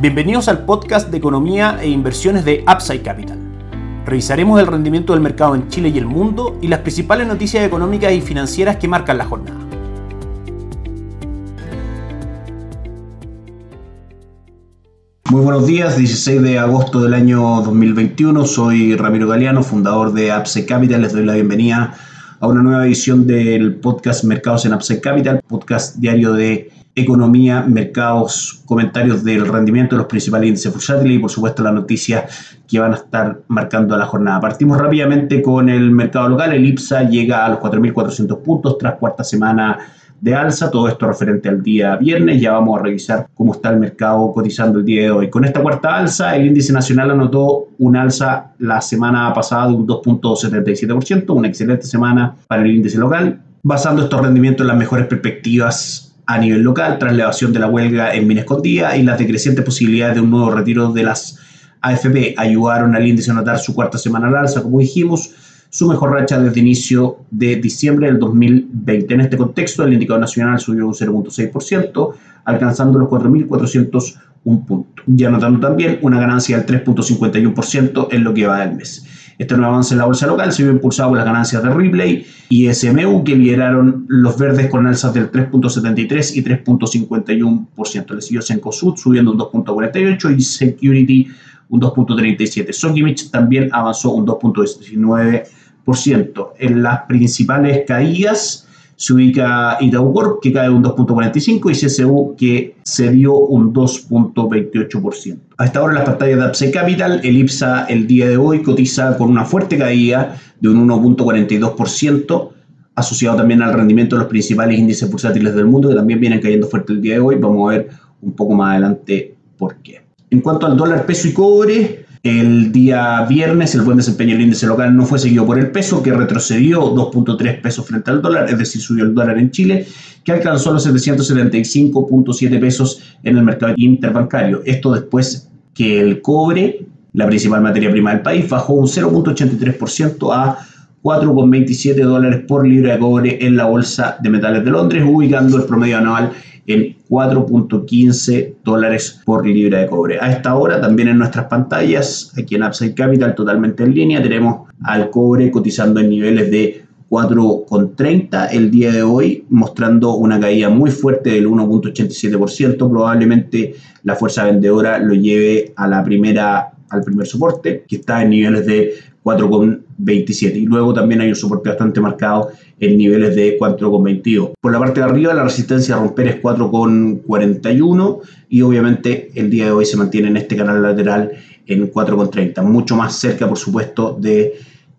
Bienvenidos al podcast de economía e inversiones de Upside Capital. Revisaremos el rendimiento del mercado en Chile y el mundo y las principales noticias económicas y financieras que marcan la jornada. Muy buenos días, 16 de agosto del año 2021. Soy Ramiro Galeano, fundador de Upside Capital. Les doy la bienvenida a una nueva edición del podcast Mercados en Upside Capital, podcast diario de economía, mercados, comentarios del rendimiento de los principales índices bursátiles y por supuesto las noticias que van a estar marcando la jornada. Partimos rápidamente con el mercado local. El IPSA llega a los 4.400 puntos tras cuarta semana de alza, todo esto referente al día viernes, ya vamos a revisar cómo está el mercado cotizando el día de hoy. Con esta cuarta alza, el índice nacional anotó un alza la semana pasada de un 2.77%, una excelente semana para el índice local, basando estos rendimientos en las mejores perspectivas a nivel local tras la evasión de la huelga en Mina Escondida y las decrecientes posibilidades de un nuevo retiro de las AFP ayudaron al índice a notar su cuarta semana al alza, como dijimos, su mejor racha desde inicio de diciembre del 2020. En este contexto, el indicador nacional subió un 0.6%, alcanzando los 4.401 puntos, y anotando también una ganancia del 3.51% en lo que va del mes. Este nuevo avance en la bolsa local se vio impulsado por las ganancias de Ripley y SMU, que lideraron los verdes con alzas del 3.73 y 3.51%. Le siguió Sencosud subiendo un 2.48 y Security un 2.37. Sokimich también avanzó un 2.19%. En las principales caídas, se ubica Itaú que cae un 2.45 y CSU que se un 2.28%. A esta hora en las pantallas de Upside Capital, el IPSA el día de hoy cotiza con una fuerte caída de un 1.42%, asociado también al rendimiento de los principales índices bursátiles del mundo que también vienen cayendo fuerte el día de hoy. Vamos a ver un poco más adelante por qué. En cuanto al dólar, peso y cobre, el día viernes el buen desempeño del índice local no fue seguido por el peso, que retrocedió 2.3 pesos frente al dólar, es decir, subió el dólar en Chile, que alcanzó los 775.7 pesos en el mercado interbancario. Esto después que el cobre, la principal materia prima del país, bajó un 0.83% a 4,27 dólares por libra de cobre en la Bolsa de Metales de Londres, ubicando el promedio anual en 4.15 dólares por libra de cobre. A esta hora también en nuestras pantallas, aquí en Upside Capital, totalmente en línea, tenemos al cobre cotizando en niveles de 4,30 el día de hoy, mostrando una caída muy fuerte del 1.87%. Probablemente la fuerza vendedora lo lleve a la primera, al primer soporte, que está en niveles de 4,27. Y luego también hay un soporte bastante marcado en niveles de 4,22. Por la parte de arriba la resistencia a romper es 4,41 y obviamente el día de hoy se mantiene en este canal lateral en 4,30. Mucho más cerca, por supuesto, de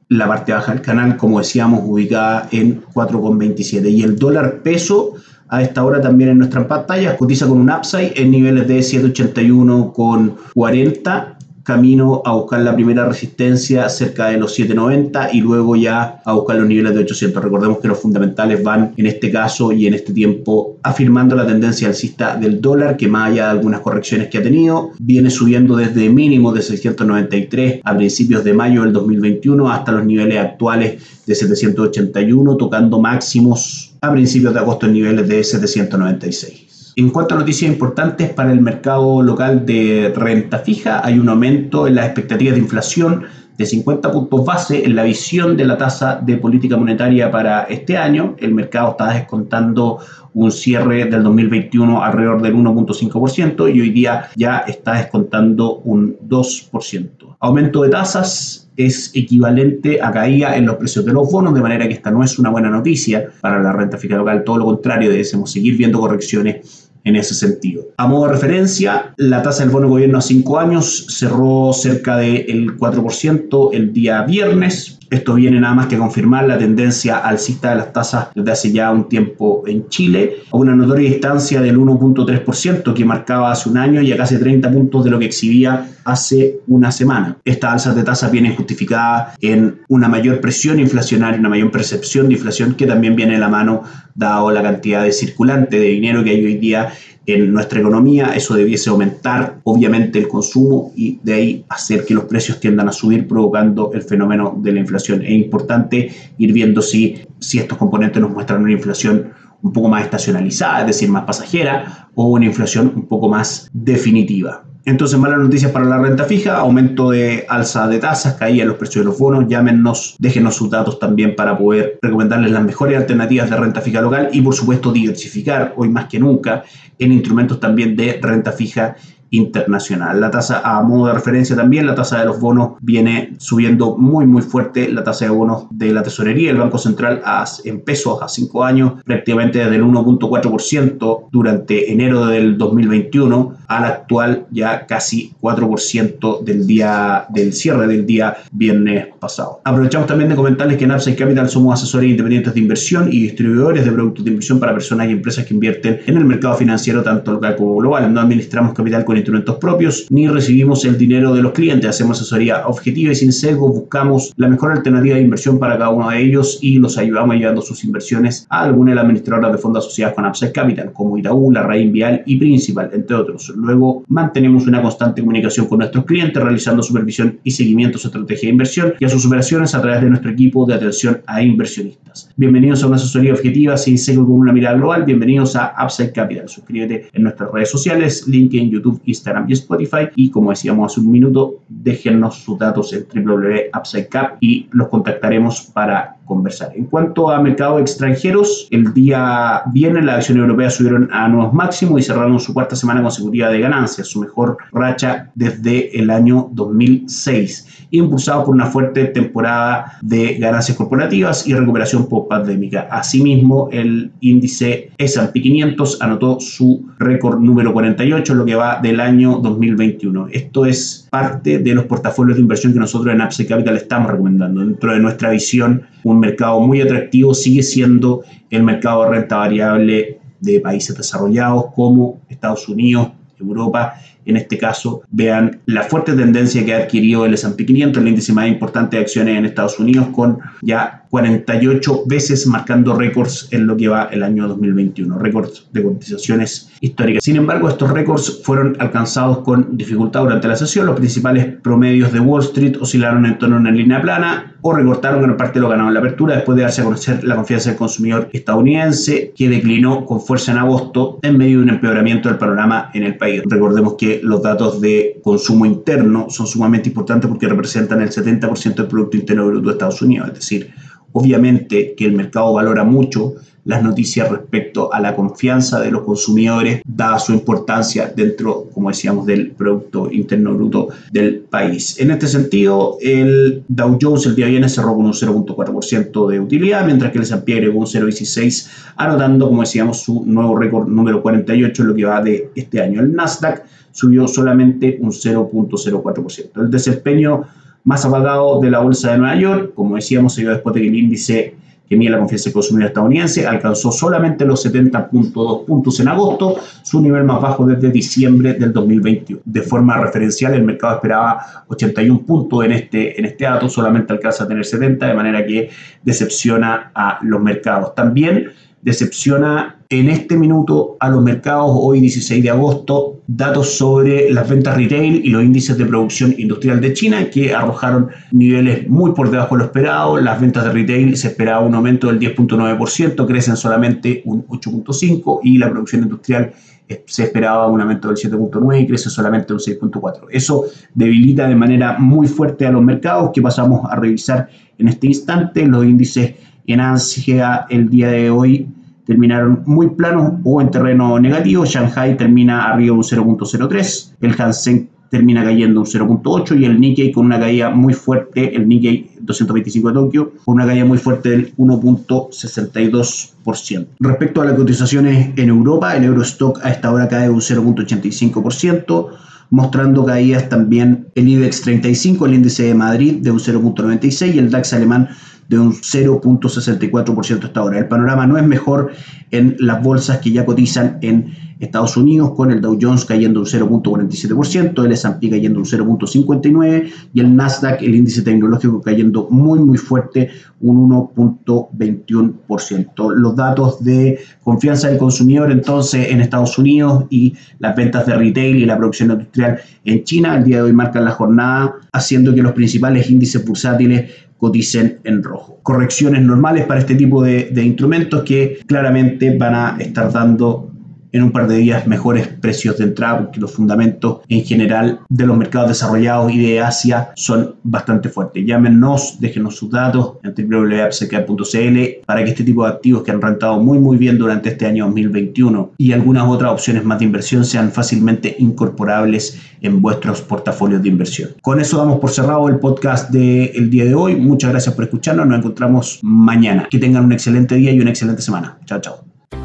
la parte baja del canal, como decíamos, ubicada en 4,27. Y el dólar peso a esta hora también en nuestras pantallas cotiza con un upside en niveles de 781,40 camino a buscar la primera resistencia cerca de los 790 y luego ya a buscar los niveles de 800. Recordemos que los fundamentales van en este caso y en este tiempo afirmando la tendencia alcista del dólar que más allá de algunas correcciones que ha tenido, viene subiendo desde mínimos de 693 a principios de mayo del 2021 hasta los niveles actuales de 781, tocando máximos a principios de agosto en niveles de 796. En cuanto a noticias importantes para el mercado local de renta fija, hay un aumento en las expectativas de inflación de 50 puntos base en la visión de la tasa de política monetaria para este año. El mercado está descontando un cierre del 2021 alrededor del 1.5% y hoy día ya está descontando un 2%. Aumento de tasas es equivalente a caída en los precios de los bonos, de manera que esta no es una buena noticia para la renta fija local, todo lo contrario, debemos seguir viendo correcciones en ese sentido. A modo de referencia, la tasa del bono de gobierno a 5 años cerró cerca del 4% el día viernes. Esto viene nada más que confirmar la tendencia alcista de las tasas desde hace ya un tiempo en Chile, a una notoria distancia del 1.3% que marcaba hace un año y a casi 30 puntos de lo que exhibía hace una semana. Estas alzas de tasas vienen justificadas en una mayor presión inflacionaria, una mayor percepción de inflación que también viene de la mano dado la cantidad de circulante de dinero que hay hoy día en nuestra economía, eso debiese aumentar obviamente el consumo y de ahí hacer que los precios tiendan a subir provocando el fenómeno de la inflación. Es importante ir viendo si, si estos componentes nos muestran una inflación un poco más estacionalizada, es decir, más pasajera, o una inflación un poco más definitiva. Entonces, malas noticias para la renta fija, aumento de alza de tasas, caída en los precios de los bonos, llámenos, déjenos sus datos también para poder recomendarles las mejores alternativas de renta fija local y por supuesto diversificar hoy más que nunca en instrumentos también de renta fija internacional. La tasa a modo de referencia también, la tasa de los bonos viene subiendo muy muy fuerte, la tasa de bonos de la tesorería, el Banco Central en pesos a 5 años, prácticamente desde el 1.4% durante enero del 2021 al actual ya casi 4% del día del cierre del día viernes pasado. Aprovechamos también de comentarles que en Upside Capital somos asesores independientes de inversión y distribuidores de productos de inversión para personas y empresas que invierten en el mercado financiero tanto local como global. No administramos capital con instrumentos propios ni recibimos el dinero de los clientes. Hacemos asesoría objetiva y sin sesgo. Buscamos la mejor alternativa de inversión para cada uno de ellos y los ayudamos llevando sus inversiones a alguna de las administradoras de fondos asociadas con Upside Capital, como Itaú, La Raín Vial y Principal, entre otros. Luego mantenemos una constante comunicación con nuestros clientes, realizando supervisión y seguimiento a su estrategia de inversión y sus operaciones a través de nuestro equipo de atención a inversionistas. Bienvenidos a una asesoría objetiva sin sesgo con una mirada global. Bienvenidos a Upside Capital. Suscríbete en nuestras redes sociales, LinkedIn, YouTube, Instagram y Spotify. Y como decíamos hace un minuto, déjennos sus datos en www.upsidecap y los contactaremos para conversar. En cuanto a mercados extranjeros, el día viernes las acciones europeas subieron a nuevos máximos y cerraron su cuarta semana consecutiva de ganancias, su mejor racha desde el año 2006, impulsado por una fuerte temporada de ganancias corporativas y recuperación post-pandémica. Asimismo, el índice S&P 500 anotó su récord número 48, lo que va del año 2021. Esto es parte de los portafolios de inversión que nosotros en Apse Capital estamos recomendando. Dentro de nuestra visión, un mercado muy atractivo sigue siendo el mercado de renta variable de países desarrollados como Estados Unidos, Europa en este caso, vean la fuerte tendencia que ha adquirido el S&P 500, el índice más importante de acciones en Estados Unidos, con ya 48 veces marcando récords en lo que va el año 2021, récords de cotizaciones históricas. Sin embargo, estos récords fueron alcanzados con dificultad durante la sesión. Los principales promedios de Wall Street oscilaron en torno a una línea plana o recortaron gran parte de lo ganado en la apertura después de darse a conocer la confianza del consumidor estadounidense, que declinó con fuerza en agosto en medio de un empeoramiento del panorama en el país. Recordemos que los datos de consumo interno son sumamente importantes porque representan el 70% del Producto Interno Bruto de Estados Unidos. Es decir, obviamente que el mercado valora mucho las noticias respecto a la confianza de los consumidores, dada su importancia dentro, como decíamos, del Producto Interno Bruto del país. En este sentido, el Dow Jones el día viernes cerró con un 0.4% de utilidad, mientras que el S&P agregó un 0.16, anotando, como decíamos, su nuevo récord número 48 en lo que va de este año. El Nasdaq subió solamente un 0.04%. El desempeño más apagado de la bolsa de Nueva York, como decíamos, se dio después de que el índice que mide la confianza del consumidor estadounidense alcanzó solamente los 70.2 puntos en agosto, su nivel más bajo desde diciembre del 2021. De forma referencial, el mercado esperaba 81 puntos en este, en este dato, solamente alcanza a tener 70, de manera que decepciona a los mercados. También decepciona en este minuto a los mercados, hoy 16 de agosto, datos sobre las ventas retail y los índices de producción industrial de China que arrojaron niveles muy por debajo de lo esperado. Las ventas de retail se esperaba un aumento del 10.9%, crecen solamente un 8.5% y la producción industrial eh, se esperaba un aumento del 7.9 y crece solamente un 6.4. Eso debilita de manera muy fuerte a los mercados que pasamos a revisar en este instante. Los índices en Asia el día de hoy terminaron muy planos o en terreno negativo. Shanghai termina arriba un 0.03, el Hansen termina cayendo un 0.8 y el Nikkei con una caída muy fuerte, el Nikkei 225 de Tokio, con una caída muy fuerte del 1.62%. Respecto a las cotizaciones en Europa, el Eurostock a esta hora cae un 0.85%, mostrando caídas también el IBEX 35, el índice de Madrid de un 0.96 y el DAX alemán de un 0.64% hasta ahora. El panorama no es mejor en las bolsas que ya cotizan en Estados Unidos, con el Dow Jones cayendo un 0.47%, el S&P cayendo un 0.59% y el Nasdaq, el índice tecnológico, cayendo muy, muy fuerte, un 1.21%. Los datos de confianza del consumidor entonces en Estados Unidos y las ventas de retail y la producción industrial en China, el día de hoy marcan la jornada, haciendo que los principales índices bursátiles coticen en rojo. Correcciones normales para este tipo de, instrumentos que claramente van a estar dando en un par de días mejores precios de entrada porque los fundamentos en general de los mercados desarrollados y de Asia son bastante fuertes. Llámenos, déjenos sus datos en www.apsca.cl para que este tipo de activos que han rentado muy muy bien durante este año 2021 y algunas otras opciones más de inversión sean fácilmente incorporables en vuestros portafolios de inversión. Con eso damos por cerrado el podcast del día de hoy. Muchas gracias por escucharnos. Nos encontramos mañana. Que tengan un excelente día y una excelente semana. Chao, chao.